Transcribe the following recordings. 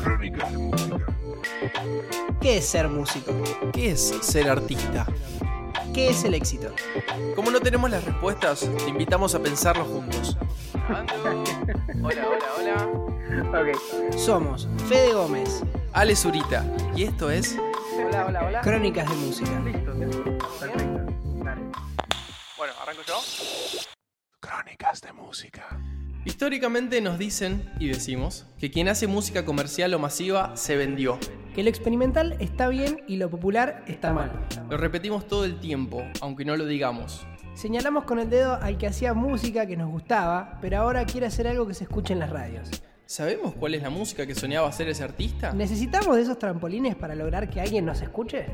Crónicas de música. ¿Qué es ser músico? ¿Qué es ser artista? ¿Qué es el éxito? Como no tenemos las respuestas, te invitamos a pensarlo juntos. Hola, hola, hola. Somos Fede Gómez, Ale Zurita. Y esto es. Hola, hola, hola. Crónicas de Música. Listo, perfecto. Dale. Bueno, arranco yo. Crónicas de música. Históricamente nos dicen y decimos que quien hace música comercial o masiva se vendió. Que lo experimental está bien y lo popular está mal. Lo repetimos todo el tiempo, aunque no lo digamos. Señalamos con el dedo al que hacía música que nos gustaba, pero ahora quiere hacer algo que se escuche en las radios. ¿Sabemos cuál es la música que soñaba hacer ese artista? ¿Necesitamos de esos trampolines para lograr que alguien nos escuche?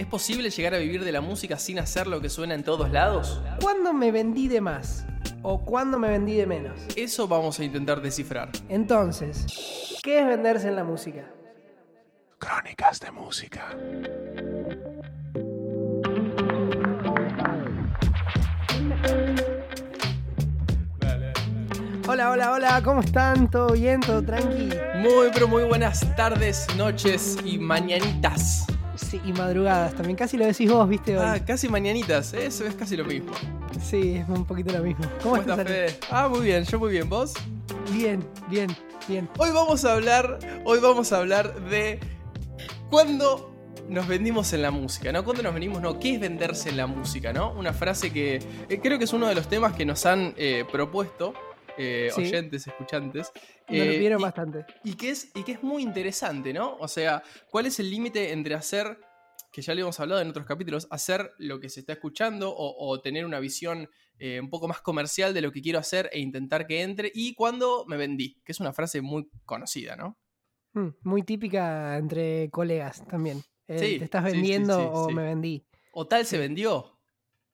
¿Es posible llegar a vivir de la música sin hacer lo que suena en todos lados? ¿Cuándo me vendí de más? ¿O cuándo me vendí de menos? Eso vamos a intentar descifrar. Entonces, ¿qué es venderse en la música? Crónicas de música. Hola, hola, hola, ¿cómo están? ¿Todo bien? ¿Todo tranqui? Muy, pero muy buenas tardes, noches y mañanitas. Sí, y madrugadas también, casi lo decís vos, viste hoy. Ah, casi mañanitas, ¿eh? eso es casi lo mismo. Sí, es un poquito lo mismo. ¿Cómo, ¿Cómo estás? Fede? Ah, muy bien, yo muy bien, ¿vos? Bien, bien, bien. Hoy vamos a hablar, hoy vamos a hablar de cuándo nos vendimos en la música, ¿no? ¿Cuándo nos venimos? No, ¿qué es venderse en la música, no? Una frase que eh, creo que es uno de los temas que nos han eh, propuesto eh, Sí. oyentes, escuchantes. Me lo eh, pidieron y- bastante. Y que, es, y que es muy interesante, ¿no? O sea, ¿cuál es el límite entre hacer, que ya le hemos hablado en otros capítulos, hacer lo que se está escuchando o, o tener una visión eh, un poco más comercial de lo que quiero hacer e intentar que entre? Y cuando me vendí, que es una frase muy conocida, ¿no? Mm, muy típica entre colegas también. Eh, Sí, ¿Te estás vendiendo sí, o me vendí? O tal se vendió.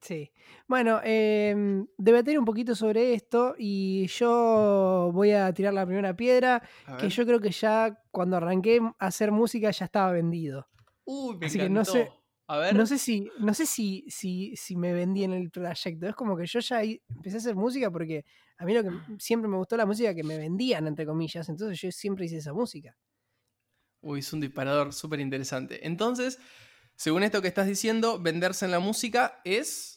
Sí. Bueno, eh, debatir un poquito sobre esto y yo voy a tirar la primera piedra, A que ver. yo creo que ya cuando arranqué a hacer música ya estaba vendido. Uy, me así que no sé- A ver. No sé si, no sé si, si, si me vendí en el trayecto. Es como que yo ya empecé a hacer música porque a mí lo que siempre me gustó la música que me vendían, entre comillas. Entonces yo siempre hice esa música. Uy, es un disparador súper interesante. Entonces, según esto que estás diciendo, venderse en la música es...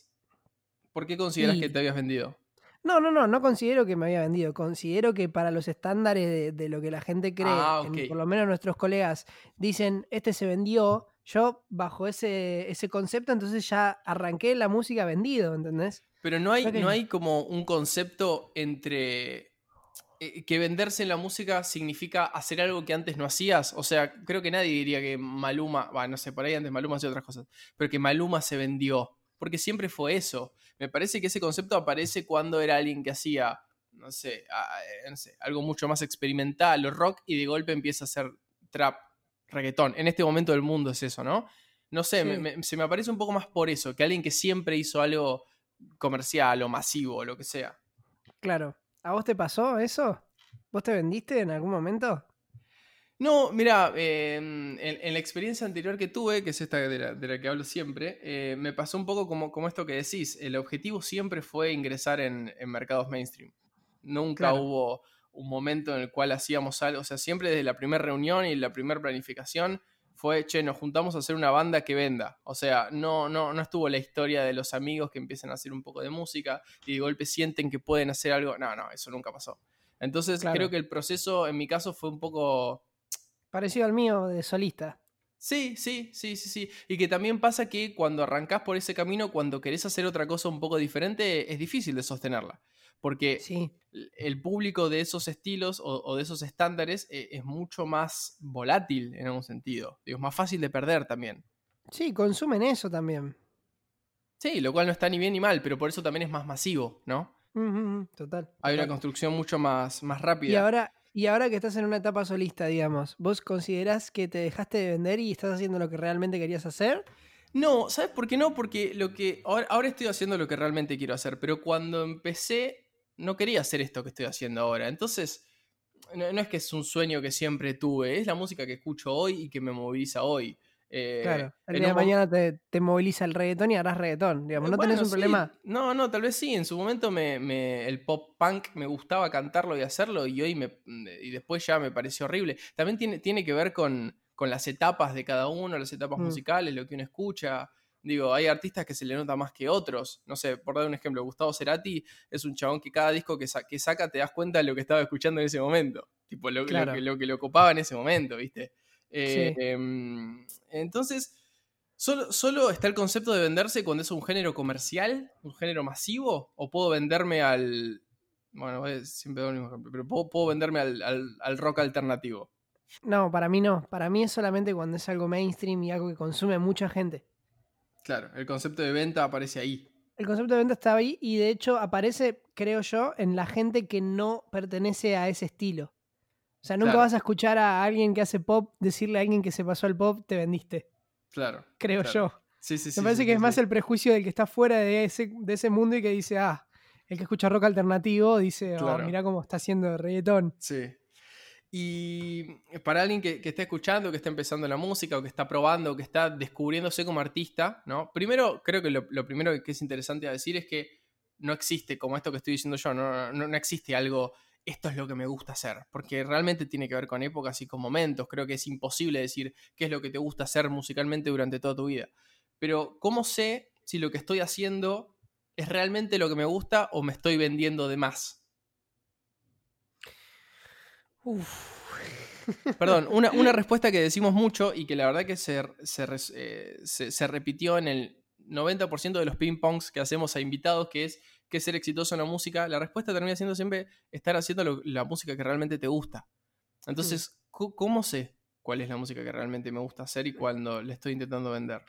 ¿Por qué consideras Y- que te habías vendido? No, no, no, no considero que me había vendido. Considero que para los estándares de, de lo que la gente cree, Ah, en- por lo menos nuestros colegas dicen, este se vendió, yo bajo ese, ese concepto entonces ya arranqué la música vendido, ¿entendés? Pero no hay, no hay como un concepto entre eh, que venderse en la música significa hacer algo que antes no hacías. O sea, creo que nadie diría que Maluma, va, no sé, por ahí antes Maluma hacía otras cosas, pero que Maluma se vendió. Porque siempre fue eso. Me parece que ese concepto aparece cuando era alguien que hacía, no sé, eh, no sé, algo mucho más experimental o rock y de golpe empieza a hacer trap, reggaetón. En este momento del mundo es eso, ¿no? No sé, me- se me aparece un poco más por eso, que alguien que siempre hizo algo comercial o masivo o lo que sea. Claro. ¿A vos te pasó eso? ¿Vos te vendiste en algún momento? No, mira, eh, en, en la experiencia anterior que tuve, que es esta de la, de la que hablo siempre, eh, me pasó un poco como, como esto que decís. El objetivo siempre fue ingresar en, en mercados mainstream. Nunca Claro. hubo un momento en el cual hacíamos algo, o sea, siempre desde la primera reunión y la primera planificación fue, che, nos juntamos a hacer una banda que venda. O sea, no, no, no estuvo la historia de los amigos que empiezan a hacer un poco de música y de golpe sienten que pueden hacer algo. No, no, eso nunca pasó. Entonces Claro. creo que el proceso en mi caso fue un poco Parecido al mío de solista. Sí, sí, sí, sí, sí. Y que también pasa que cuando arrancás por ese camino, cuando querés hacer otra cosa un poco diferente, es difícil de sostenerla. Porque Sí. el público de esos estilos o, o de esos estándares eh, es mucho más volátil en algún sentido. Digo, es más fácil de perder también. Sí, consumen eso también. Sí, lo cual no está ni bien ni mal, pero por eso también es más masivo, ¿no? Total. Hay una construcción mucho más, más rápida. Y ahora, y ahora que estás en una etapa solista, digamos, ¿vos considerás que te dejaste de vender y estás haciendo lo que realmente querías hacer? No, ¿sabes por qué no? Porque lo que. Ahora, estoy haciendo lo que realmente quiero hacer, pero cuando empecé no quería hacer esto que estoy haciendo ahora. Entonces, no, no es que es un sueño que siempre tuve, es la música que escucho hoy y que me moviliza hoy. Eh, Claro. El día de mañana te, te moviliza el reggaetón y harás reggaetón. Digamos, no tenés un sí. problema. No, no, tal vez sí. En su momento me, me- el pop punk me gustaba cantarlo y hacerlo y hoy me, y después ya me pareció horrible. También tiene, tiene que ver con, con las etapas de cada uno, las etapas Mm. musicales, lo que uno escucha. Digo, hay artistas que se le nota más que otros. No sé, por dar un ejemplo, Gustavo Cerati es un chabón que cada disco que, sa- que saca te das cuenta de lo que estaba escuchando en ese momento. Tipo, lo, que, lo que lo copaba en ese momento, ¿viste? Eh, Sí. em, entonces, ¿Solo, ¿Solo está el concepto de venderse cuando es un género comercial? ¿Un género masivo? ¿O puedo venderme al. Bueno, es- siempre doy mismo ejemplo, pero puedo, puedo venderme al, al- al rock alternativo. No, para mí no. Para mí es solamente cuando es algo mainstream y algo que consume mucha gente. Claro, el concepto de venta aparece ahí. El concepto de venta está ahí y de hecho aparece, creo yo, en la gente que no pertenece a ese estilo. O sea, nunca Claro. vas a escuchar a alguien que hace pop decirle a alguien que se pasó al pop, te vendiste. Claro. Creo claro. yo. Sí, sí, sí. Me parece sí, que sí, es más el prejuicio del que está fuera de ese, de ese mundo y que dice, ah, el que escucha rock alternativo dice, oh, Claro. mira cómo está haciendo reggaetón. Sí. Y para alguien que, que esté escuchando, que está empezando la música, o que está probando, o que está descubriéndose como artista, ¿no? Primero, creo que lo, lo primero que es interesante a decir es que no existe, como esto que estoy diciendo yo, no, no, no existe algo, esto es lo que me gusta hacer, porque realmente tiene que ver con épocas y con momentos. Creo que es imposible decir qué es lo que te gusta hacer musicalmente durante toda tu vida. Pero, ¿cómo sé si lo que estoy haciendo es realmente lo que me gusta o me estoy vendiendo de más? Uf. Perdón, una, una respuesta que decimos mucho y que la verdad que se, se eh, se- se repitió en el 90% de los ping-pongs que hacemos a invitados, que es que ser exitoso en la música, la respuesta termina siendo siempre estar haciendo lo- la música que realmente te gusta. Entonces, co- ¿cómo sé cuál es la música que realmente me gusta hacer y cuando le estoy intentando vender?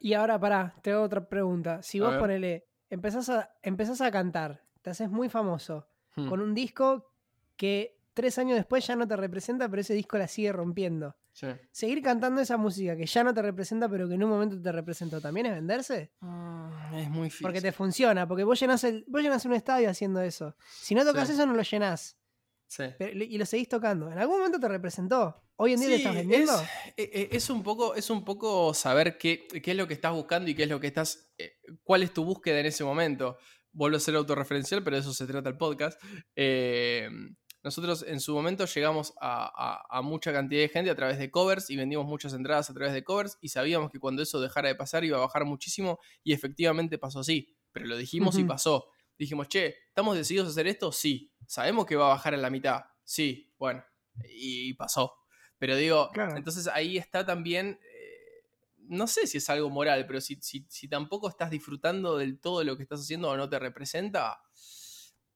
Y ahora, pará, te hago otra pregunta. Si A vos ver. ponele, empezás a, empezás a cantar, te haces muy famoso, Hmm, con un disco que tres años después ya no te representa, pero ese disco la sigue rompiendo. Sí. Seguir cantando esa música que ya no te representa, pero que en un momento te representó, ¿también es venderse? Mm, Es muy difícil. Porque te funciona, porque vos llenás, el, vos llenás un estadio haciendo eso. Si no tocas Sí. eso, no lo llenás. Sí. pero- y lo seguís tocando. En algún momento te representó. Hoy en día te estás vendiendo. Es, eh, eh, es un poco, es un poco saber qué, qué es lo que estás buscando y qué es lo que estás. eh, cuál es tu búsqueda en ese momento. Vuelvo a ser autorreferencial, pero de eso se trata el podcast. Eh, nosotros en su momento llegamos a, a- a mucha cantidad de gente a través de covers y vendimos muchas entradas a través de covers y sabíamos que cuando eso dejara de pasar iba a bajar muchísimo y efectivamente pasó así. Pero lo dijimos y pasó. Dijimos, che, ¿estamos decididos a hacer esto? Sí. ¿Sabemos que va a bajar en la mitad? Sí. Bueno, y pasó. Pero digo, Claro. entonces ahí está también, eh, no sé si es algo moral, pero si, si, si tampoco estás disfrutando del todo lo que estás haciendo o no te representa,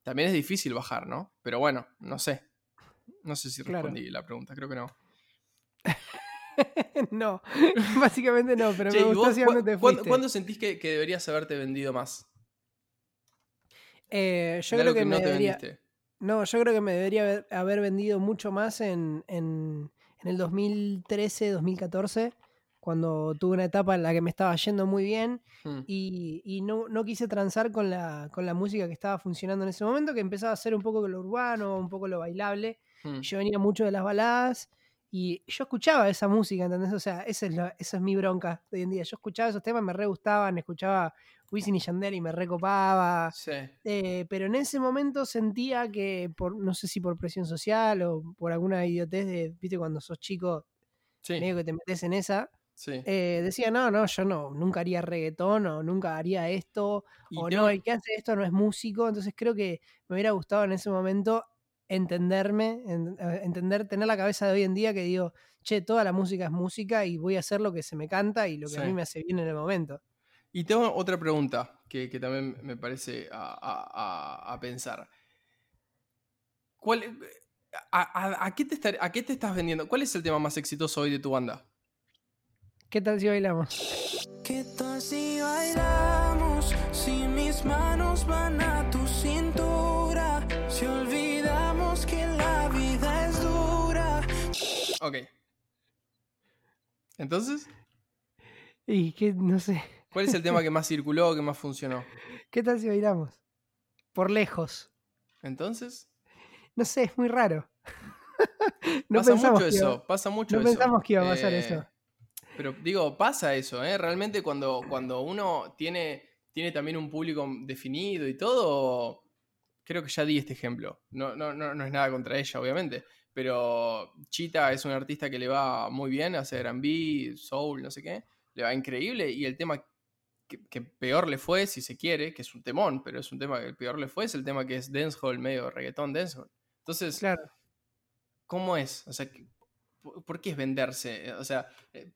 también es difícil bajar, ¿no? Pero bueno, no sé. No sé si Claro. respondí la pregunta, creo que no. no, básicamente no, pero Che, me ¿y gustó hacia cu- te cuándo, sentís que, que deberías haberte vendido más? Eh, yo De creo que, me no te debería. vendiste. No, yo creo que me debería haber, haber vendido mucho más en, en, en el 2013, 2014, cuando tuve una etapa en la que me estaba yendo muy bien Hmm. y, y no, no quise transar con la, con la música que estaba funcionando en ese momento, que empezaba a ser un poco lo urbano, un poco lo bailable. Hmm. Yo venía mucho de las baladas y yo escuchaba esa música, ¿entendés? O sea, esa es, la- esa es mi bronca de hoy en día. Yo escuchaba esos temas, me re gustaban, escuchaba Wisin y Yandel y me recopaba. Sí. Eh, pero en ese momento sentía que, por, no sé si por presión social o por alguna idiotez de, viste, cuando sos chico, Sí. medio que te metes en esa, sí. eh, decía, no, no, yo no, nunca haría reggaetón o nunca haría esto, Y o no, el que hace esto no es músico, entonces creo que me hubiera gustado en ese momento entenderme, en- eh, entender, tener la cabeza de hoy en día que digo, che, toda la música es música y voy a hacer lo que se me canta y lo que a mí me hace bien en el momento. Y tengo otra pregunta que, que también me parece a, a- a- pensar. ¿Cuál, a, a- a qué te estar- a qué te estás vendiendo? ¿Cuál es el tema más exitoso hoy de tu banda? ¿Qué tal si bailamos? ¿Qué tal si bailamos? Si mis manos van a tu cintura. Si olvidamos que la vida es dura. Ok. Entonces, Y que, no sé, ¿cuál es el tema que más circuló, que más funcionó? ¿qué tal si bailamos? Por lejos. Entonces, No sé, es muy raro. no pasa pensamos mucho que iba- eso, pasa mucho no eso. pensamos que iba a pasar Eh, eso. Pero digo, pasa eso, ¿eh? Realmente cuando, cuando uno tiene, tiene también un público definido y todo, creo que ya di este ejemplo. No, no, no, no es nada contra ella, obviamente. Pero Chita es un artista que le va muy bien, hace R&B, soul, no sé qué. Le va increíble y el tema que, que peor le fue, si se quiere, que es un temón, pero es un tema que peor le fue, es el tema que es dancehall, medio reggaetón dancehall. Entonces, Claro. ¿cómo es? O sea, que- ¿por por qué es venderse? O sea, eh,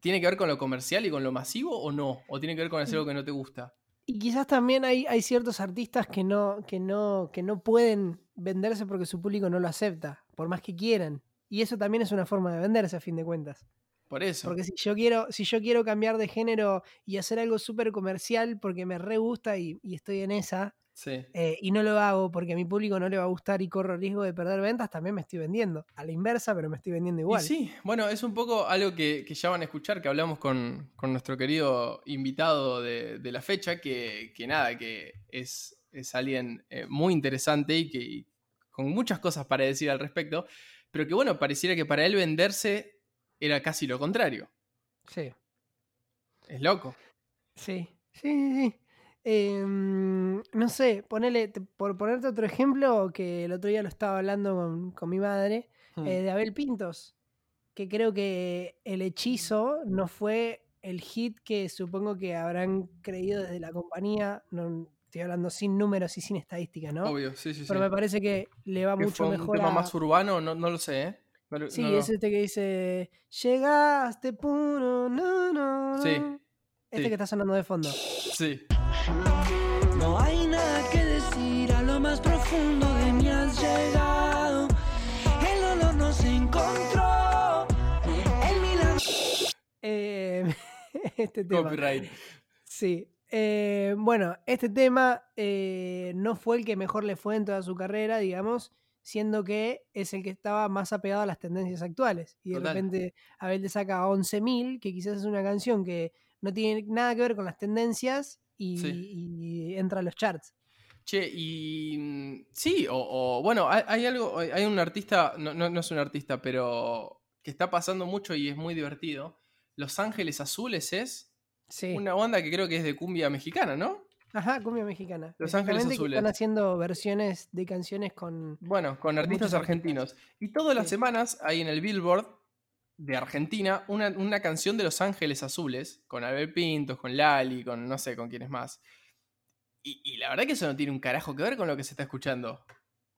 ¿tiene que ver con lo comercial y con lo masivo o no? ¿O tiene que ver con hacer algo que no te gusta? Y quizás también hay, hay ciertos artistas que no, que, no, que no pueden venderse porque su público no lo acepta, por más que quieran. Y eso también es una forma de venderse a fin de cuentas. Por eso. Porque si yo quiero, si yo quiero cambiar de género y hacer algo súper comercial porque me re gusta y, y estoy en esa, Sí. eh, y no lo hago porque a mi público no le va a gustar y corro riesgo de perder ventas, también me estoy vendiendo. A la inversa, pero me estoy vendiendo Y igual. sí, bueno, es un poco algo que, que ya van a escuchar, que hablamos con, con nuestro querido invitado de, de la fecha, que, que nada, que es, es alguien eh, muy interesante y que y con muchas cosas para decir al respecto, pero que bueno, pareciera que para él venderse era casi lo contrario. Sí. Es loco. Sí, sí, sí. sí. Em, no sé, ponele, te- por ponerte otro ejemplo, que el otro día lo estaba hablando con, con mi madre, Hmm. eh, de Abel Pintos, que creo que el hechizo no fue el hit que supongo que habrán creído desde la compañía, no estoy hablando sin números y sin estadísticas, ¿no? Obvio, sí, sí, sí. Pero me parece que le va ¿Que mucho fue un mejor tema a... más urbano? No, no lo sé, ¿eh? No Sí, no es este que dice, llegaste puro, no, no, Sí, no". Este sí. que está sonando de fondo. Sí. No hay este tema. Copyright. Sí. Eh, bueno, este tema eh, no fue el que mejor le fue en toda su carrera, digamos, siendo que es el que estaba más apegado a las tendencias actuales. Y de Total. repente Abel te saca 11.000, que quizás es una canción que no tiene nada que ver con las tendencias y, Sí. y entra a los charts. Che, y mm, sí, o, o, bueno, hay, hay algo, hay hay un artista, no, no, no es un artista, pero que está pasando mucho y es muy divertido. Los Ángeles Azules es Sí. una banda que creo que es de cumbia mexicana, ¿no? Ajá, cumbia mexicana. Los Ángeles que Azules. Están haciendo versiones de canciones con. Bueno, con artistas argentinos. Y todas las semanas hay en el Billboard de Argentina una, una canción de Los Ángeles Azules, con Abel Pintos, con Lali, con no sé, con quién es más. Y, y la verdad que eso no tiene un carajo que ver con lo que se está escuchando.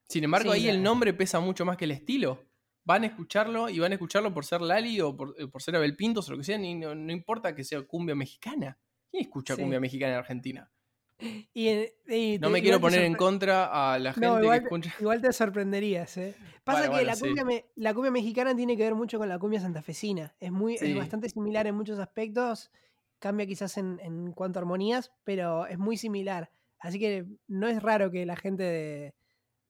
Sin embargo, Sí, ahí el nombre pesa mucho más que el estilo. Van a escucharlo y van a escucharlo por ser Lali o por, eh, por ser Abel Pintos o lo que sea, ni- no, no importa que sea cumbia mexicana. ¿Quién escucha Sí. cumbia mexicana en Argentina? Y, eh, y No me quiero poner en contra a la gente No, que igual, te- escucha. igual te sorprenderías, ¿eh? Pasa Bueno, que bueno, la, sí. cumbia me- la cumbia mexicana tiene que ver mucho con la cumbia santafesina. Es, muy, Sí. es bastante similar en muchos aspectos. Cambia quizás en, en cuanto a armonías, pero es muy similar. Así que no es raro que la gente de,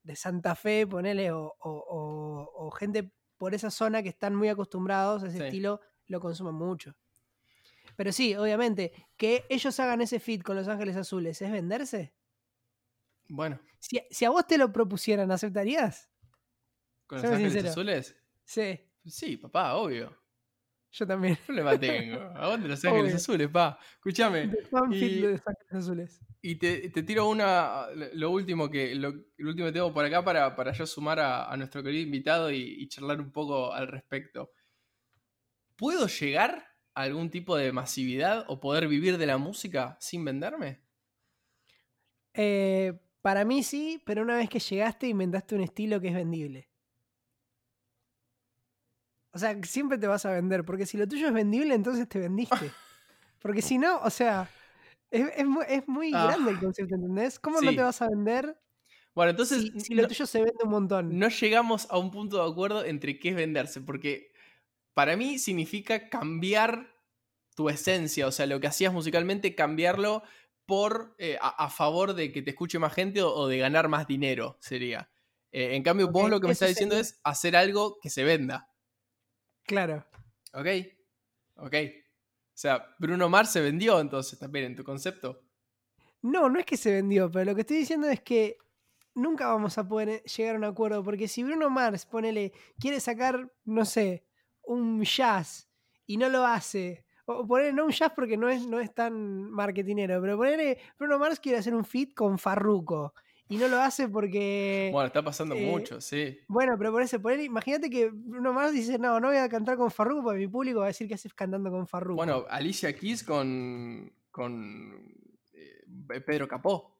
de Santa Fe, ponele, o, o- o- o gente por esa zona que están muy acostumbrados a ese Sí. estilo, lo consuman mucho. Pero sí, obviamente, que ellos hagan ese fit con Los Ángeles Azules, ¿es venderse? Bueno, Si, si a vos te lo propusieran, ¿aceptarías? con Los Ángeles sincero. Azules. Sí, Sí, papá, obvio. Yo también. ¿Qué problema tengo? Aguante Los Ángeles Obvio. Azules, pa. Escúchame. Y- de Los Ángeles Azules. Y te, te tiro una. Lo último que. Lo, último que tengo por acá para, para yo sumar a, a nuestro querido invitado y, y charlar un poco al respecto. ¿Puedo llegar a algún tipo de masividad o poder vivir de la música sin venderme? Eh, para mí sí, pero una vez que llegaste inventaste un estilo que es vendible. O sea, siempre te vas a vender, porque si lo tuyo es vendible, entonces te vendiste. Porque si no, o sea, es, es mu- es muy Ah, grande el concepto, ¿entendés? ¿Cómo no te vas a vender Bueno, entonces. si, si lo no- tuyo se vende un montón? no llegamos a un punto de acuerdo entre qué es venderse, porque para mí significa cambiar tu esencia, o sea, lo que hacías musicalmente, cambiarlo por eh, a, a favor de que te escuche más gente o, o de ganar más dinero, sería. Eh, en cambio, vos lo que me estás diciendo es hacer algo que se venda, Claro. ¿ok? Ok. O sea, Bruno Mars se vendió entonces también en tu concepto. No, no es que se vendió, pero lo que estoy diciendo es que nunca vamos a poder eh, llegar a un acuerdo, porque si Bruno Mars, ponele, quiere sacar, no sé, un jazz y no lo hace. O poner no un jazz porque no es, no es tan marketinero, pero ponerle Bruno Mars quiere hacer un fit con Farruko y no lo hace porque. Bueno, está pasando eh, mucho, sí. Bueno, pero por eso, poner, imagínate que Bruno Mars dice, no, no voy a cantar con Farruko porque mi público va a decir que haces cantando con Farruko. Bueno, Alicia Keys con, con eh, Pedro Capó.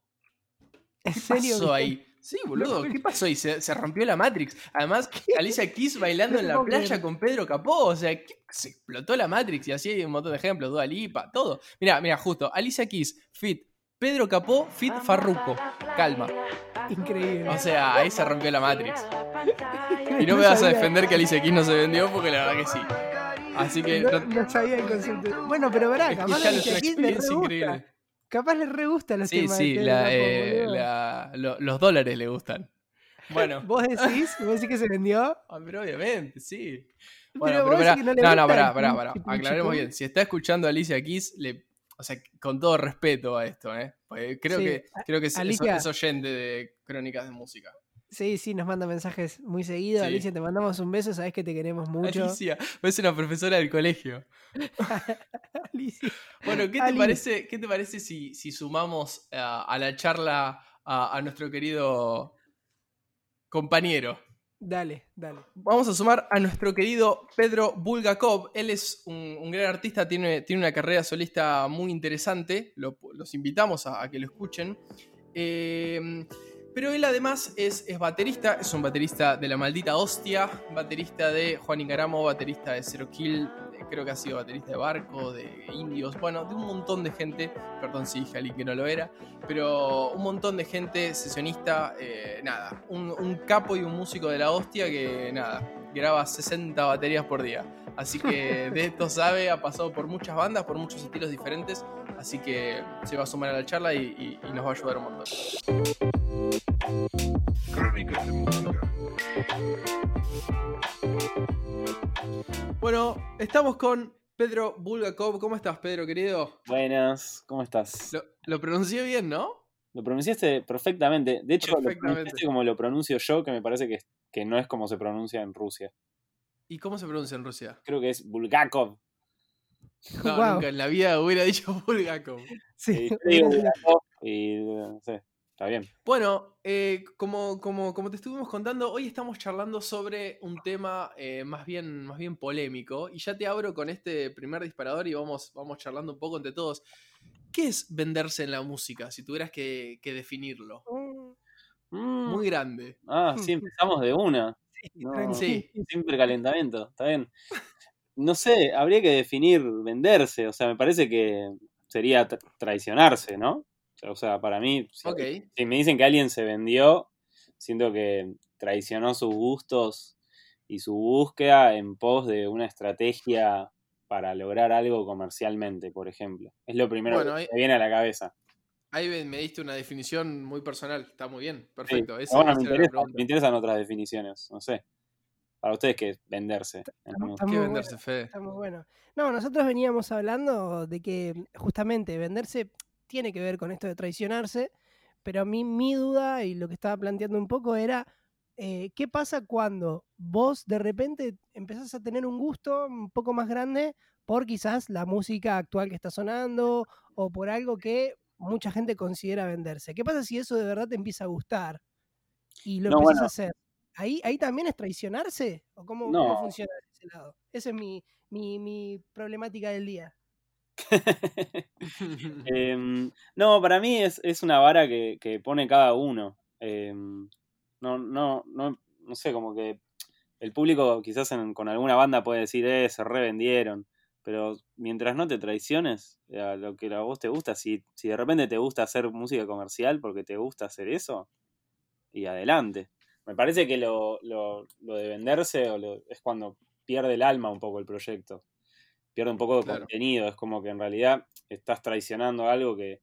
¿En ¿Qué serio? pasó ahí? Sí, boludo, ¿qué pasó ahí? Se, se rompió la Matrix. Además, Alicia Keys bailando en la playa con Pedro Capó. O sea, ¿qué? se explotó la Matrix y así hay un montón de ejemplos. Dua Lipa, todo. Mira, mira, justo. Alicia Keys, fit. Pedro Capó, fit Farruko. Calma. Increíble. O sea, ahí se rompió la Matrix. Y no No me vas a defender que Alicia Keys no se vendió porque la verdad que sí. Así que no, no- no sabía el concepto. Bueno, pero verá, capaz es una Alicia Keys le re experiencia gusta. increíble. Capaz le re gusta los Sí, temas sí, de Pedro la, Capó, eh, boludo. la- lo- los dólares le gustan. Bueno, ¿Vos decís? ¿Vos decís que se vendió? ah, pero obviamente, sí. Pero Bueno, vos pero decís pará, que no le no, no, pará, pará, Aclaremos bien. Si está escuchando a Alicia Keys, le, o sea, con todo respeto a esto, ¿eh? Porque creo Sí, que, creo que es, Alicia. es oyente de crónicas de música. Sí, sí, nos manda mensajes muy seguidos. Sí. Alicia, te mandamos un beso, sabes que te queremos mucho. Alicia, es una profesora del colegio. Alicia. Bueno, ¿qué te parece, qué te parece si, si sumamos a, a la charla a nuestro querido compañero? Dale, dale. Vamos a sumar a nuestro querido Pedro Bulgakov. Él es un, gran artista, tiene, tiene una carrera solista muy interesante. Lo- los invitamos a, que lo escuchen. Eh, pero él además es, es baterista, es un baterista de la maldita hostia, baterista de Juan Ingaramo, baterista de Zero Kill, creo que ha sido baterista de Barco, de Indios, bueno, de un montón de gente. Perdón si dije alguien que no lo era, pero un montón de gente sesionista, eh, nada, un, un capo y un músico de la hostia que nada, graba 60 baterías por día. Así que de esto sabe, ha pasado por muchas bandas, por muchos estilos diferentes, así que se va a sumar a la charla y, y- y nos va a ayudar un montón. Crónicas de música. Bueno, estamos con Pedro Bulgakov. ¿Cómo estás, Pedro, querido? Buenas, ¿cómo estás? Lo, lo pronuncié bien, ¿no? Lo pronunciaste perfectamente. De hecho, lo Perfectamente. pronunciaste como lo pronuncio yo, que me parece que, que no es como se pronuncia en Rusia. ¿Y cómo se pronuncia en Rusia? Creo que es Bulgakov. No, nunca en la vida hubiera dicho Bulgakov. Sí, Y yo digo Bulgakov y no sé, está bien. Bueno, eh, como, como, como te estuvimos contando, hoy estamos charlando sobre un tema eh, más, bien, más bien polémico. Y ya te abro con este primer disparador y vamos, vamos charlando un poco entre todos. ¿Qué es venderse en la música? Si tuvieras que, que definirlo. Mm, Muy grande. Ah, sí, empezamos de una. No, tranqui. Sí. Sin precalentamiento, está bien. No sé, habría que definir venderse. O sea, me parece que sería tra- traicionarse, ¿no? O sea, para mí, si, me dicen que alguien se vendió, siento que traicionó sus gustos y su búsqueda en pos de una estrategia para lograr algo comercialmente, por ejemplo. Es lo primero Bueno, que ahí- me viene a la cabeza. Ahí me, diste una definición muy personal. Está muy bien. Perfecto. Esa- bueno, me, interesa- pregunta. me interesan otras definiciones, no sé. Para ustedes, ¿qué es venderse? Está bueno. venderse, Fede? Está muy bueno. No, nosotros veníamos hablando de que justamente venderse tiene que ver con esto de traicionarse, pero a mí mi duda y lo que estaba planteando un poco era, eh, ¿qué pasa cuando vos de repente empezás a tener un gusto un poco más grande por quizás la música actual que está sonando o por algo que mucha gente considera venderse? ¿Qué pasa si eso de verdad te empieza a gustar y lo No, empiezas bueno. a hacer? ¿Ahí, ¿Ahí también es traicionarse? ¿O cómo, cómo No. funciona de ese lado? Esa es mi, mi, mi problemática del día. Em, no, para mí es, es una vara que, que pone cada uno. Em, no, no, no, no sé, como que el público quizás con alguna banda puede decir, eh, se revendieron. Pero mientras no te traiciones a lo que a vos te gusta, si, si de repente te gusta hacer música comercial porque te gusta hacer eso, y adelante. Me parece que lo, lo, lo de venderse o es cuando pierde el alma un poco el proyecto. Pierde un poco de Claro. contenido. Es como que en realidad estás traicionando algo que,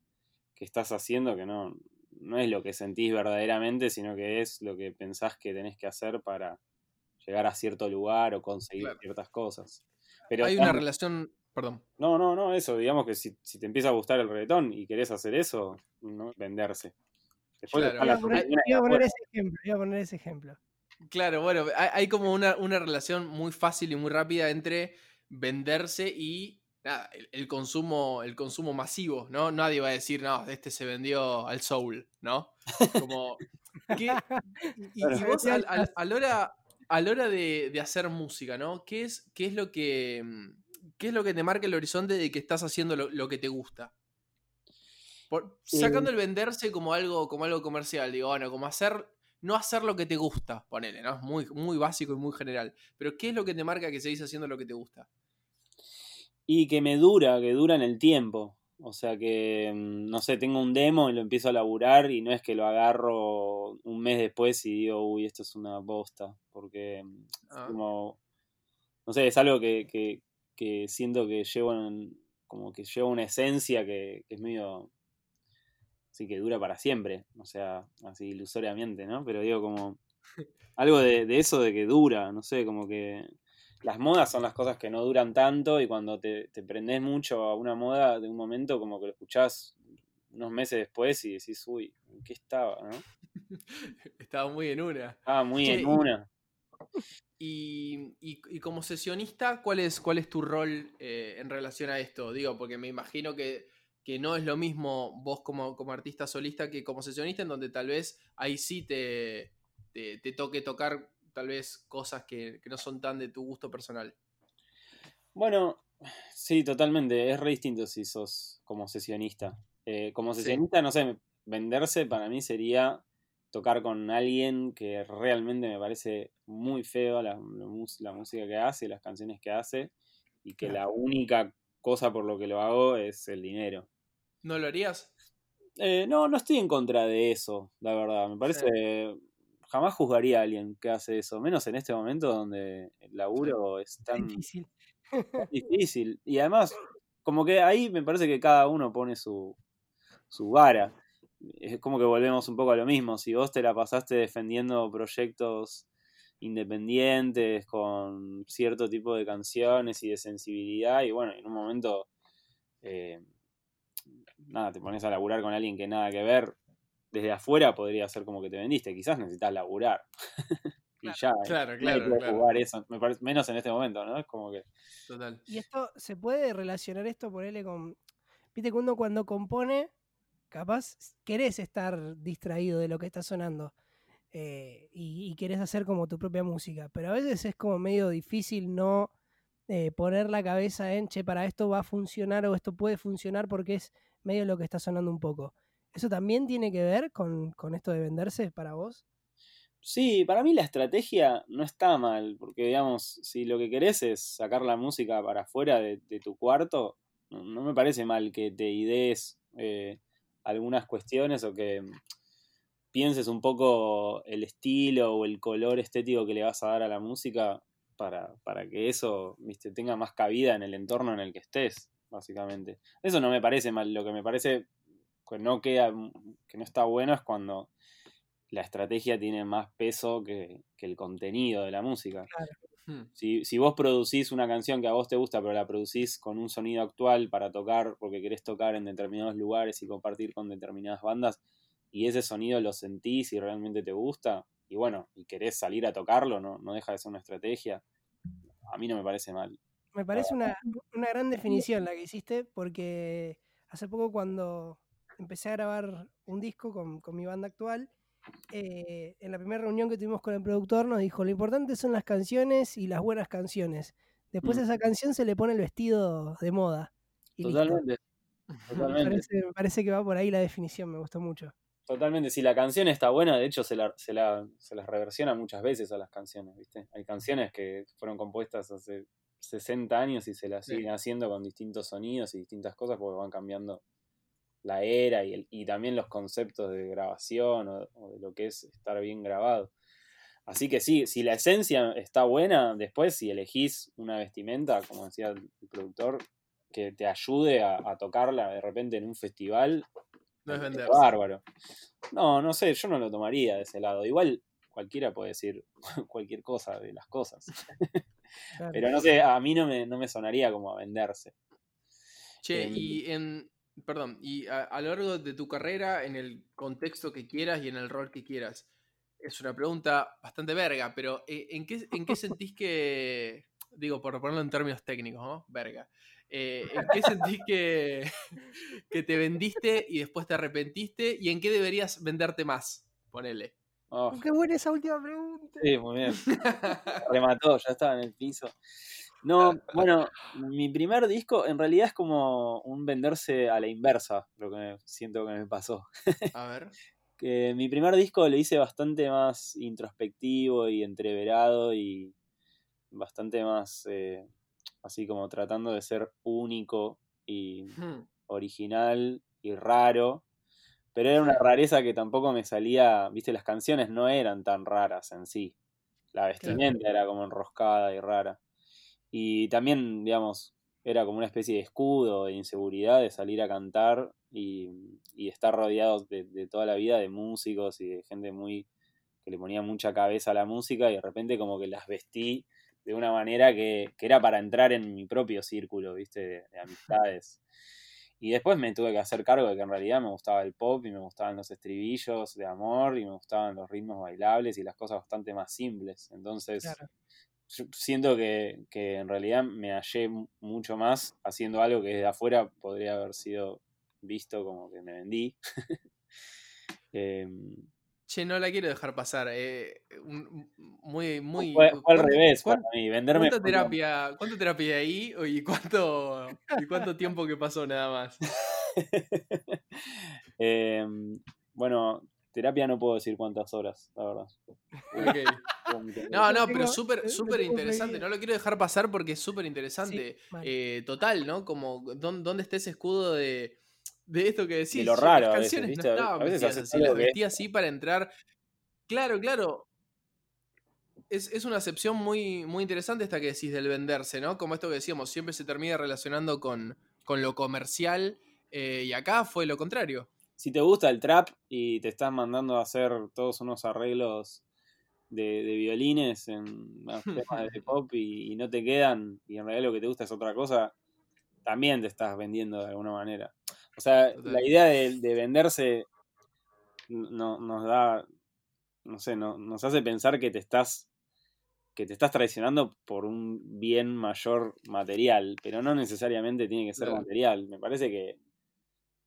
que estás haciendo que no, no es lo que sentís verdaderamente, sino que es lo que pensás que tenés que hacer para llegar a cierto lugar o conseguir Claro. ciertas cosas. Pero Hay una relación. Perdón. no, no, no, eso, digamos que si, si te empieza a gustar el reggaetón y querés hacer eso, no venderse. Después Claro. están Iba a las poner, oportunidades iba a poner afuera. ese ejemplo, iba a poner ese ejemplo. Claro, bueno, hay, hay como una, una relación muy fácil y muy rápida entre venderse y nada, el, el consumo, el consumo masivo, ¿no? Nadie va a decir, no, este se vendió al soul, ¿no? Como, ¿qué- y, vos a la hora, a la hora de, de hacer música, ¿no? ¿Qué es, qué es lo que mm, qué es lo que te marca el horizonte de que estás haciendo lo, lo que te gusta? Por- sacando el venderse como algo, como algo comercial, digo, bueno, como hacer, no hacer lo que te gusta, ponele, ¿no? Es muy, muy básico y muy general. Pero ¿qué es lo que te marca que seguís haciendo lo que te gusta? Y que me dura, que dura en el tiempo. O sea que, mm, no sé, tengo un demo y lo empiezo a laburar y no es que lo agarro un mes después y digo, uy, esto es una bosta. Porque, mm, Ah, como, no sé, es algo que, que, que siento que llevo en- como que lleva una esencia que, que es medio, sí, que dura para siempre. O sea, así ilusoriamente, ¿no? Pero digo como, algo de, de eso de que dura, no sé, como que las modas son las cosas que no duran tanto y cuando te, te prendés mucho a una moda de un momento como que lo escuchás unos meses después y decís, uy, ¿en qué estaba? ¿no? Estaba muy en una. Estaba muy en y- una. Y, y- y como sesionista, ¿cuál es, cuál es tu rol eh, en relación a esto? Digo, porque me imagino que, que no es lo mismo vos como, como artista solista que como sesionista, en donde tal vez ahí sí te, te, te toque tocar tal vez cosas que, que no son tan de tu gusto personal. Bueno, sí, totalmente. Es re distinto si sos como sesionista. Eh, como Sí. sesionista, no sé, venderse para mí sería tocar con alguien que realmente me parece muy feo la, la mus- la música que hace, las canciones que hace, y que la única cosa por lo que lo hago es el dinero. ¿No lo harías? Eh, no, no estoy en contra de eso, la verdad. Me parece. Jamás juzgaría a alguien que hace eso, menos en este momento donde el laburo es tan Difícil. difícil. Y además, como que ahí me parece que cada uno pone su, su vara. Es como que volvemos un poco a lo mismo. Si vos te la pasaste defendiendo proyectos independientes con cierto tipo de canciones y de sensibilidad, y bueno, en un momento, eh, nada, te pones a laburar con alguien que nada que ver. Desde afuera podría ser como que te vendiste, quizás necesitas laburar. y ya, Claro, claro, puede claro. jugar eso, me parece, menos en este momento, ¿no? Es como que. Total. Y esto, ¿se puede relacionar esto, ponerle con. Viste que uno cuando compone, capaz querés estar distraído de lo que está sonando. eh, y, y querés hacer como tu propia música. Pero a veces es como medio difícil no eh, poner la cabeza en, che, para esto va a funcionar o esto puede funcionar porque es medio lo que está sonando un poco. ¿Eso también tiene que ver con, con esto de venderse para vos? Sí, para mí la estrategia no está mal, porque digamos, si lo que querés es sacar la música para afuera de, tu cuarto, no, me parece mal que te idees eh, algunas cuestiones o que pienses un poco el estilo o el color estético que le vas a dar a la música para, para que eso tenga más cabida en el entorno en el que estés, básicamente. Eso no me parece mal, lo que me parece que no queda, que no está bueno es cuando la estrategia tiene más peso que, que el contenido de la música. Hmm. Si, si vos producís una canción que a vos te gusta, pero la producís con un sonido actual para tocar, porque querés tocar en determinados lugares y compartir con determinadas bandas, y ese sonido lo sentís y realmente te gusta, y bueno, y querés salir a tocarlo, no, no deja de ser una estrategia, a mí no me parece mal. Me parece una, una gran definición la que hiciste, porque hace poco cuando empecé a grabar un disco con, con mi banda actual, eh, en la primera reunión que tuvimos con el productor nos dijo, lo importante son las canciones y las buenas canciones. Después Mm. a esa canción se le pone el vestido de moda. Y listo. Totalmente. Me Totalmente. parece, me parece que va por ahí la definición, me gustó mucho. Totalmente, si la canción está buena, de hecho se, la, se, la, se las reversiona muchas veces a las canciones, ¿viste? Hay canciones que fueron compuestas hace 60 años y se Sí. siguen haciendo con distintos sonidos y distintas cosas porque van cambiando la era y, el- y también los conceptos de grabación o, o de lo que es estar bien grabado. Así que sí, si la esencia está buena, después si elegís una vestimenta, como decía el productor, que te ayude a, a tocarla de repente en un festival, No es bárbaro. No, no sé, yo no lo tomaría de ese lado. Igual cualquiera puede decir cualquier cosa de las cosas. Claro. Pero no sé, a mí no me, no me sonaría como a venderse. Che, Em, y en. Perdón, y a, a lo largo de tu carrera, en el contexto que quieras y en el rol que quieras, es una pregunta bastante verga, pero eh, ¿en qué, en qué sentís que. digo, por ponerlo en términos técnicos, ¿no? Verga. Eh, ¿En qué sentís que, que te vendiste y después te arrepentiste? ¿Y en qué deberías venderte más? Ponele. Oh, Qué buena esa última pregunta. sí, muy bien. Remató, ya estaba en el piso. No, bueno, mi primer disco en realidad es como un venderse a la inversa, lo que me- siento que me pasó. A ver. que mi primer disco lo hice bastante más introspectivo y entreverado y bastante más eh, así como tratando de ser único y Hmm. original y raro. Pero era una rareza que tampoco me salía, viste, las canciones no eran tan raras en sí. La vestimenta era como enroscada y rara. Y también, digamos, era como una especie de escudo de inseguridad de salir a cantar y, y estar rodeados de, de toda la vida de músicos y de gente muy que le ponía mucha cabeza a la música y de repente como que las vestí de una manera que, que era para entrar en mi propio círculo, viste, de, de amistades. Y después me tuve que hacer cargo de que en realidad me gustaba el pop y me gustaban los estribillos de amor y me gustaban los ritmos bailables y las cosas bastante más simples. Entonces, Claro. yo siento que, que en realidad me hallé mu- mucho más haciendo algo que desde afuera podría haber sido visto como que me vendí. Em, Che, no la quiero dejar pasar. eh, un- muy, muy. fue, fue al ¿cuánto- revés para mí, venderme ¿Cuánta terapia, ¿Cuánta terapia hay ahí y cuánto, y cuánto tiempo que pasó nada más? Em, bueno, terapia no puedo decir cuántas horas, la verdad. Ok. No, no, pero súper, súper interesante. No lo quiero dejar pasar porque es súper interesante. Eh, total, ¿no? Como, ¿dón- ¿dónde está ese escudo de, de esto que decís? lo Che, raro Las a veces, canciones no A estaban veces vestidas así, las así para entrar. Claro, claro. Es, es una acepción muy, muy interesante esta que decís del venderse, ¿no? Como esto que decíamos, siempre se termina relacionando con, con lo comercial eh, y acá fue lo contrario. si te gusta el trap y te estás mandando a hacer todos unos arreglos de, de violines en unos temas de pop y, y no te quedan, y en realidad lo que te gusta es otra cosa, también te estás vendiendo de alguna manera. O sea, Total. la idea de, de venderse no, nos da, no sé, no- nos hace pensar que te estás que te estás traicionando por un bien mayor material, pero no necesariamente tiene que ser Claro. material. Me parece que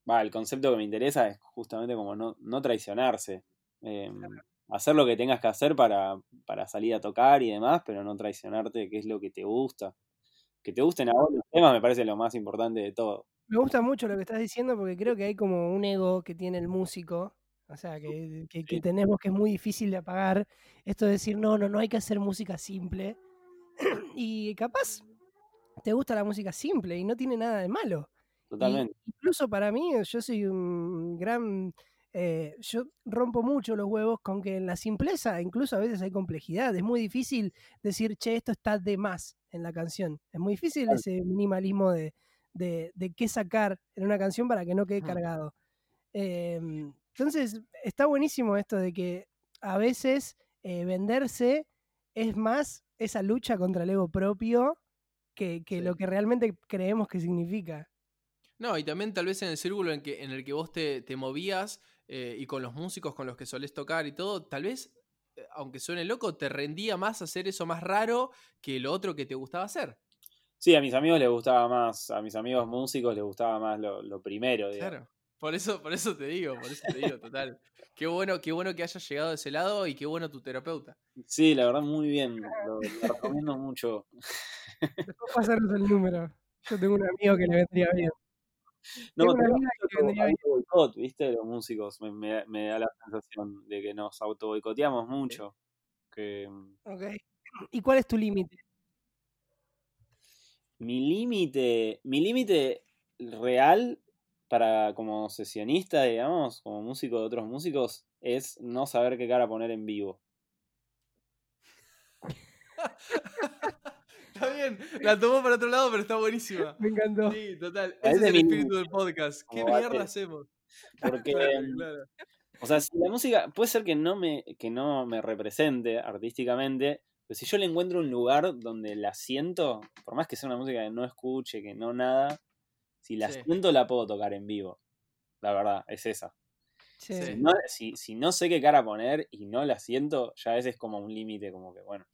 va, el concepto que me interesa es justamente como no, no traicionarse. Eh, hacer lo que tengas que hacer para, para salir a tocar y demás, pero no traicionarte, que es lo que te gusta. Que te gusten a vos los temas me parece lo más importante de todo. Me gusta mucho lo que estás diciendo porque creo que hay como un ego que tiene el músico, o sea, que, que- tenemos que es muy difícil de apagar. Esto de decir, no, no, no hay que hacer música simple. y capaz te gusta la música simple y no tiene nada de malo. Y Totalmente. incluso para mí, yo soy un gran... eh, yo rompo mucho los huevos con que en la simpleza incluso a veces hay complejidad. Es muy difícil decir, che, esto está de más en la canción. Es muy difícil Claro. ese minimalismo de, de, de qué sacar en una canción para que no quede Ujú. cargado. Em, entonces, está buenísimo esto de que a veces eh, venderse es más esa lucha contra el ego propio que, que Sí. lo que realmente creemos que significa. No, y también tal vez en el círculo en, que, en el que vos te, te movías eh, y con los músicos con los que solés tocar y todo, tal vez, eh, aunque suene loco, te rendía más hacer eso más raro que lo otro que te gustaba hacer. Sí, a mis amigos les gustaba más, a mis amigos músicos les gustaba más lo, lo primero, digamos. Claro. Por eso, por eso te digo, por eso te digo, total. Qué bueno, qué bueno que hayas llegado de ese lado y qué bueno tu terapeuta. Sí, la verdad, muy bien. Lo, lo recomiendo mucho. Después pasarnos el número. Yo tengo un amigo que le vendría bien. No, Tengo una tenemos amiga que mucho le vendría bien. boicot, ¿viste? Los músicos. Me, me- me da la sensación de que nos auto boicoteamos mucho. Que Ok. ¿Y cuál es tu límite? Mi límite, mi límite real para como sesionista, digamos, como músico de otros músicos, es no saber qué cara poner en vivo. Está bien, la tomó para otro lado, pero está buenísima. Me encantó. Sí, total. Ese es es el mi espíritu límite. del podcast. ¿Qué Como bate. mierda hacemos? Porque Claro, claro. O sea, si la música puede ser que no me, que no me represente artísticamente, pero si yo le encuentro un lugar donde la siento, por más que sea una música que no escuche, que no nada, si la Sí. siento la puedo tocar en vivo. La verdad, es esa. Sí. Si no, si, si no sé qué cara poner y no la siento, ya ese es como un límite, como que bueno,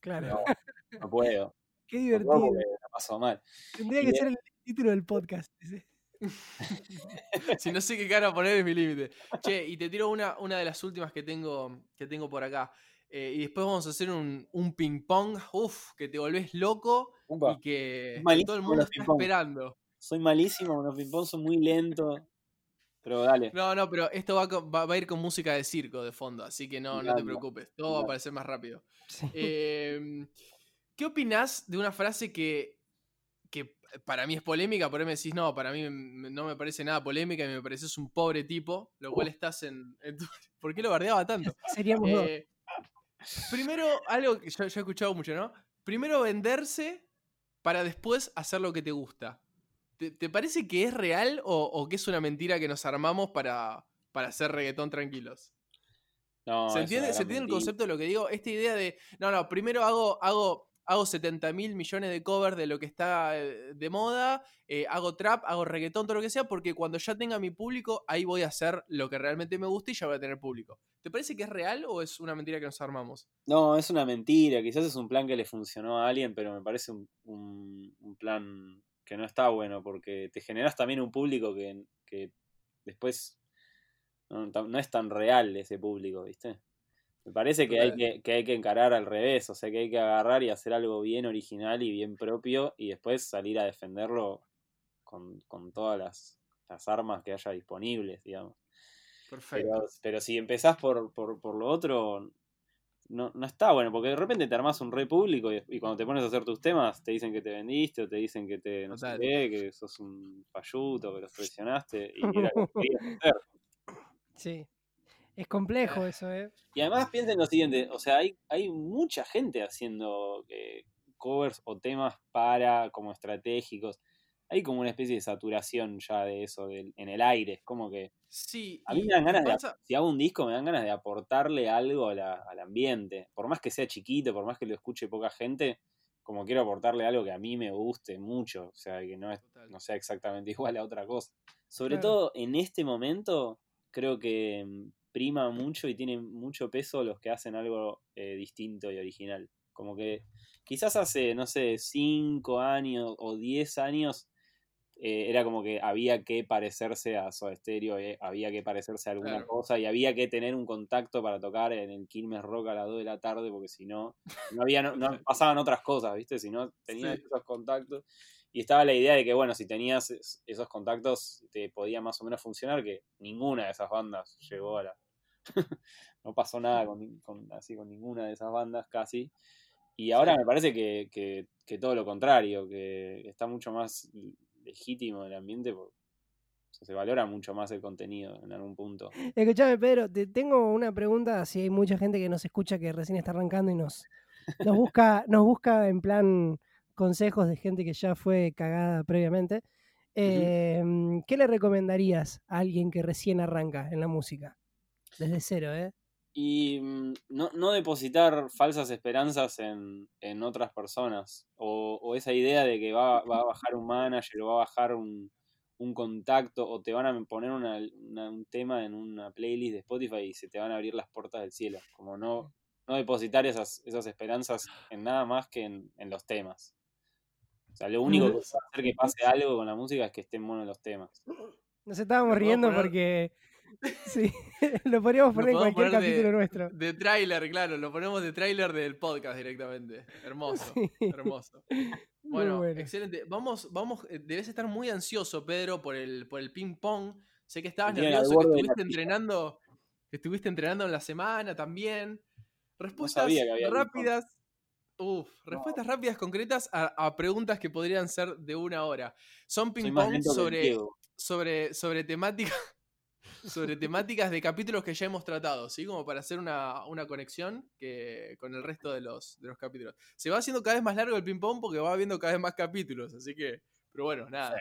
Claro. no, no puedo. Qué No, divertido. porque la paso mal. Tendría y que de- ser el título del podcast. ese. Si no sé qué cara poner es mi límite. Che, y te tiro una, una de las últimas que tengo, que tengo por acá. Eh, y después vamos a hacer un, un ping pong. Uf, que te volvés loco Upa, y que, todo el mundo está ping-pong. esperando. Soy malísimo con los ping-pong, son muy lentos. Pero dale. No, no, pero esto va, con- va- va a ir con música de circo de fondo, así que no, no te preocupes. Todo va a encanta. parecer más rápido. Sí. Eh, ¿Qué opinás de una frase que, que para mí es polémica? Por ahí me decís, no, para mí no me parece nada polémica y me pareces un pobre tipo, lo cual estás en, en tu- ¿Por qué lo bardeaba tanto? Seríamos dos. Eh, primero, algo que yo, yo he escuchado mucho, ¿no? Primero venderse para después hacer lo que te gusta. ¿Te, te parece que es real o, o que es una mentira que nos armamos para, para hacer reggaetón tranquilos? No, ¿Se entiende, ¿se entiende el concepto de lo que digo? Esta idea de, no, no, primero hago, hago, hago 70 mil millones de covers de lo que está eh, de moda, eh, hago trap, hago reggaetón, todo lo que sea, porque cuando ya tenga mi público, ahí voy a hacer lo que realmente me gusta y ya voy a tener público. ¿Te parece que es real o es una mentira que nos armamos? No, es una mentira. Quizás es un plan que le funcionó a alguien, pero me parece un, un- un plan que no está bueno porque te generas también un público que, que después no, es tan real ese público, ¿viste? Me parece que hay que, que hay que encarar al revés, o sea que hay que agarrar y hacer algo bien original y bien propio y después salir a defenderlo con, con todas las, las armas que haya disponibles, digamos. Perfecto. Pero, pero si empezás por, por, por lo otro, no, no está bueno, porque de repente te armás un re público y, y cuando te pones a hacer tus temas te dicen que te vendiste o te dicen que te no sé qué, que sos un payuto, que los traicionaste y era lo que querías hacer. Sí. Es complejo eso, ¿eh? Y además piensen lo siguiente, o sea, hay, hay mucha gente haciendo eh, covers o temas para, como estratégicos. Hay como una especie de saturación ya de eso en el aire. Es como que Sí, a mí me dan ganas de, si hago un disco, me dan ganas de aportarle algo a la- al ambiente. Por más que sea chiquito, por más que lo escuche poca gente, como quiero aportarle algo que a mí me guste mucho. O sea, que no, es, no sea exactamente igual a otra cosa. Sobre Claro. todo en este momento, creo que mm, prima mucho y tiene mucho peso los que hacen algo eh, distinto y original. Como que quizás hace, no sé, 5 años o 10 años eh, era como que había que parecerse a Soda Stereo, eh, había que parecerse a alguna Claro. cosa y había que tener un contacto para tocar en el Quilmes Rock a las 2 de la tarde porque si no, no, había, no, no pasaban otras cosas, ¿viste? Si no tenías Sí. esos contactos. Y estaba la idea de que, bueno, si tenías es- esos contactos, te podía más o menos funcionar, que ninguna de esas bandas llegó a la... no pasó nada con, así con ninguna de esas bandas casi. Y ahora me parece que, que- que todo lo contrario, que está mucho más legítimo el ambiente, porque o sea, se valora mucho más el contenido en algún punto. Escuchame, Pedro, te tengo una pregunta. Si hay mucha gente que nos escucha que recién está arrancando y nos, nos busca, nos busca en plan consejos de gente que ya fue cagada previamente. eh, ¿Qué le recomendarías a alguien que recién arranca en la música? Desde cero, ¿eh? Y mm, no, no depositar falsas esperanzas en, en otras personas. O, o esa idea de que va, va a bajar un manager o va a bajar un, un contacto o te van a poner una- una- un tema en una playlist de Spotify y se te van a abrir las puertas del cielo. Como no, no depositar esas, esas esperanzas en nada más que en, en los temas. O sea, lo único que a hacer que pase algo con la música es que estén buenos los temas. Nos estábamos riendo poner- porque. Sí, lo podríamos Lo poner en cualquier poner de- capítulo nuestro. De tráiler, claro, lo ponemos de tráiler del podcast directamente. Hermoso, Sí. hermoso. Bueno, bueno. excelente. Vamos, vamos, eh, debes estar muy ansioso, Pedro, por el, por el ping pong. Sé que estabas nervioso, que estuviste entrenando, que estuviste entrenando en la semana también. Respuestas rápidas. Uf, respuestas rápidas, concretas a, a preguntas que podrían ser de una hora. Son Soy ping más pong lento que el sobre, sobre, sobre temáticas. Sobre temáticas de capítulos que ya hemos tratado, ¿sí? Como para hacer una, una conexión que, con el resto de los, de los capítulos. Se va haciendo cada vez más largo el ping-pong porque va habiendo cada vez más capítulos, así que. Pero bueno, nada.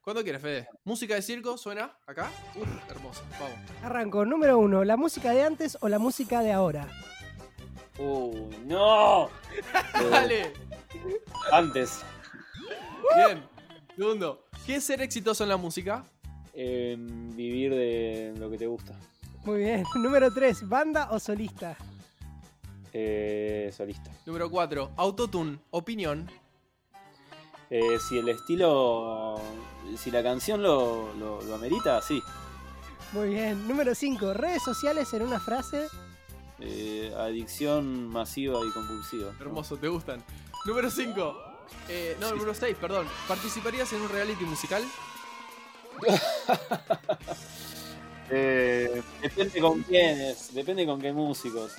¿Cuándo quieres, Fede? ¿Música de circo suena acá? Uf, hermoso. Vamos. Arranco. Número uno, ¿la música de antes o la música de ahora? Uy, no. ¡Dale! Antes. Bien. Segundo, ¿qué es ser exitoso en la música? eh, vivir de lo que te gusta. Muy bien. Número tres, ¿banda o solista? Eh, solista. Número 4. Autotune. Opinión. Eh, si el estilo. Si la canción lo, lo, lo amerita, sí. Muy bien. Número 5. Redes sociales en una frase. Eh, adicción masiva y compulsiva. Hermoso, te gustan. Número 5. no, número 6, perdón. ¿Participarías en un reality musical? Eh, depende con quiénes, depende con qué músicos.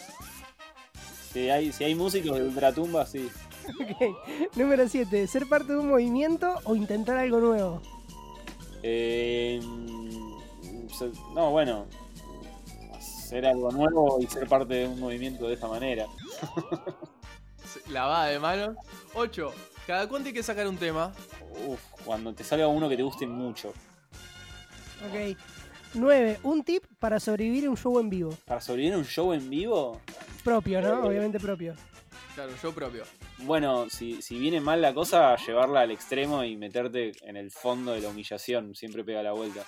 Si hay, si hay músicos de ultratumba, sí. Ok. Número 7. Ser parte de un movimiento o intentar algo nuevo. Eh, no, bueno. Hacer algo nuevo y ser parte de un movimiento de esta manera. Lavada de manos. 8. ¿Cada cuánto hay que sacar un tema? Uf, cuando te salga uno que te guste mucho. Ok. 9. Un tip para sobrevivir a un show en vivo. Para sobrevivir a un show en vivo, Propio, ¿no? Obviamente propio. Claro, yo propio. bueno, si, si viene mal la cosa, llevarla al extremo y meterte en el fondo de la humillación. Siempre pega la vuelta.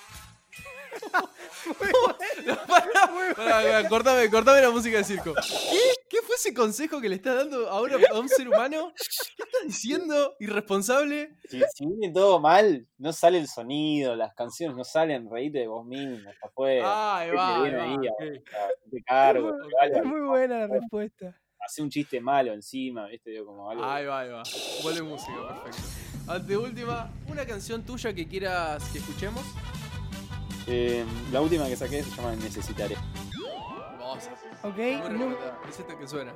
Cortame, cortame la música de circo. ¿Qué? ¿Qué fue ese consejo que le estás dando ahora a un ser humano? ¿Qué estás diciendo? ¿Irresponsable? Si, si viene todo mal, no sale el sonido, las canciones no salen, reíte de vos mismo, ya fue. Ah, ahí ¿qué te va, ahí viene va, ahí? ok. Te cargo, Es muy- te Es muy buena la respuesta. hace un chiste malo encima, ¿viste? Digo, como algo. Ahí va, ahí va. Vuelve música, perfecto. Ante última, una canción tuya que quieras que escuchemos. Eh, la última que saqué se llama Necesitaré. Vamos. Ok. Es esta que suena.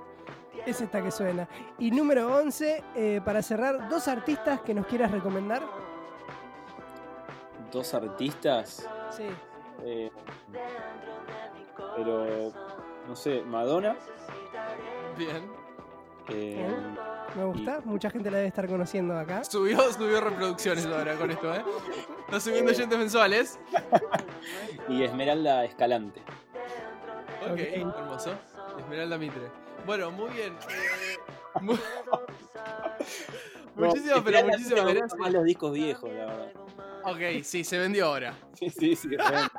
es esta que suena. Y número 11. eh, para cerrar, dos artistas que nos quieras recomendar. Dos artistas, Sí. eh, pero no sé, Madonna. Bien. Eh, Me gusta. Mucha gente la debe estar conociendo acá. Subió, subió reproducciones ahora con esto, ¿eh? Está subiendo oyentes mensuales. y Esmeralda Escalante. Ok, Ok. hermoso. Esmeralda Mitre. Bueno, muy bien. eh, mu- No, muchísimas, pero muchísimas gracias. más los discos viejos, la verdad. Ok, sí, se vendió ahora. Sí, sí, sí.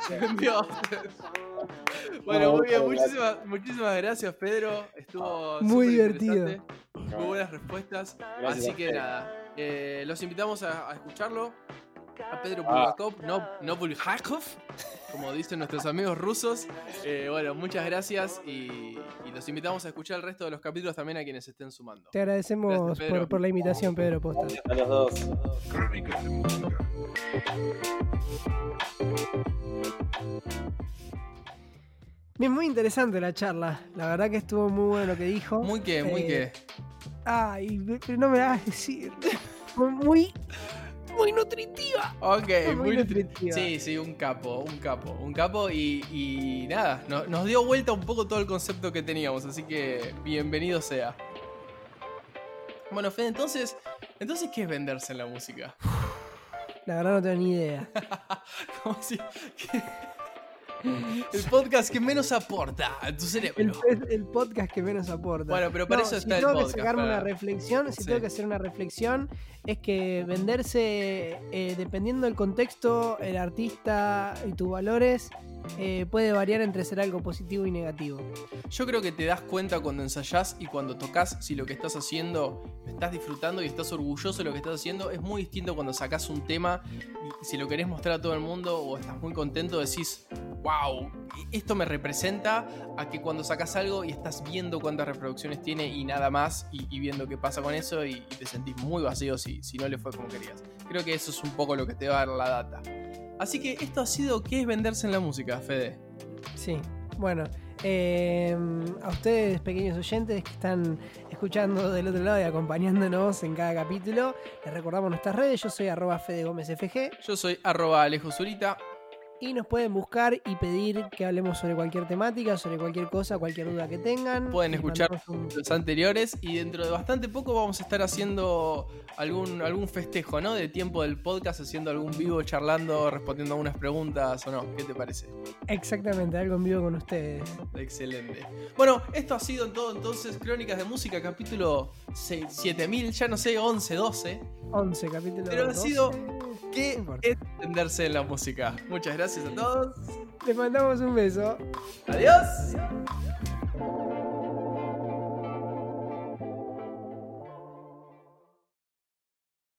Se vendió. Bueno, No, muy bien, muchísimas, muchísimas gracias, Pedro. Estuvo Muy súper divertido. Muy buenas respuestas. Gracias Así que nada, eh, los invitamos a, a escucharlo. A Pedro Ah. Bulgakov, no, no Bulgakov, como dicen nuestros amigos rusos. Eh, bueno, muchas gracias y, y los invitamos a escuchar el resto de los capítulos también a quienes estén sumando. Te agradecemos Gracias, por, por la invitación, Pedro Posta. Gracias a los dos. Crónicas de música. Bien, muy interesante la charla. La verdad que estuvo muy bueno lo que dijo. Muy que, muy Eh, que. Ay, pero no me hagas decir. Fue muy, muy nutritiva. Ok, muy muy nutri- nutritiva. Sí, sí, un capo, un capo, un capo y, y nada, no- nos dio vuelta un poco todo el concepto que teníamos, así que bienvenido sea. Bueno, Fede, entonces, entonces ¿qué es venderse en la música? La verdad no tengo ni idea. Como si- que- el podcast que menos aporta a tu El, cerebro. el podcast que menos aporta. Bueno, pero para No, eso si está el tengo podcast, que sacarme para- una reflexión, si Sí. tengo que hacer una reflexión, es que venderse, eh, dependiendo del contexto, el artista y tus valores, eh, puede variar entre ser algo positivo y negativo. Yo creo que te das cuenta cuando ensayás y cuando tocas si lo que estás haciendo lo estás disfrutando y estás orgulloso de lo que estás haciendo. Es muy distinto cuando sacás un tema y si lo querés mostrar a todo el mundo o estás muy contento decís, wow, esto me representa a que cuando sacas algo y estás viendo cuántas reproducciones tiene y nada más y, y viendo qué pasa con eso y, y te sentís muy vacío si, si no le fue como querías. Creo que eso es un poco lo que te va a dar la data. Así que esto ha sido ¿Qué es venderse en la música, Fede? Sí, bueno. eh, a ustedes, pequeños oyentes que están escuchando del otro lado y acompañándonos en cada capítulo, les recordamos nuestras redes. Yo soy arroba Fede Gómez FG Yo soy arroba Alejo Zurita. Y nos pueden buscar y pedir que hablemos sobre cualquier temática, sobre cualquier cosa, cualquier duda que tengan. Pueden escuchar un- los anteriores y dentro de bastante poco vamos a estar haciendo algún, algún festejo, ¿no? De tiempo del podcast, haciendo algún vivo, charlando, respondiendo algunas preguntas o no. ¿Qué te parece? Exactamente, algo en vivo con ustedes. Excelente. Bueno, esto ha sido en todo entonces Crónicas de Música, capítulo 6 7000, ya no sé, 11, 12. 11 capítulos. Pero ha sido- ¿Qué No importa. es entenderse en la música? Muchas Gracias a todos. Les mandamos un beso. Adiós.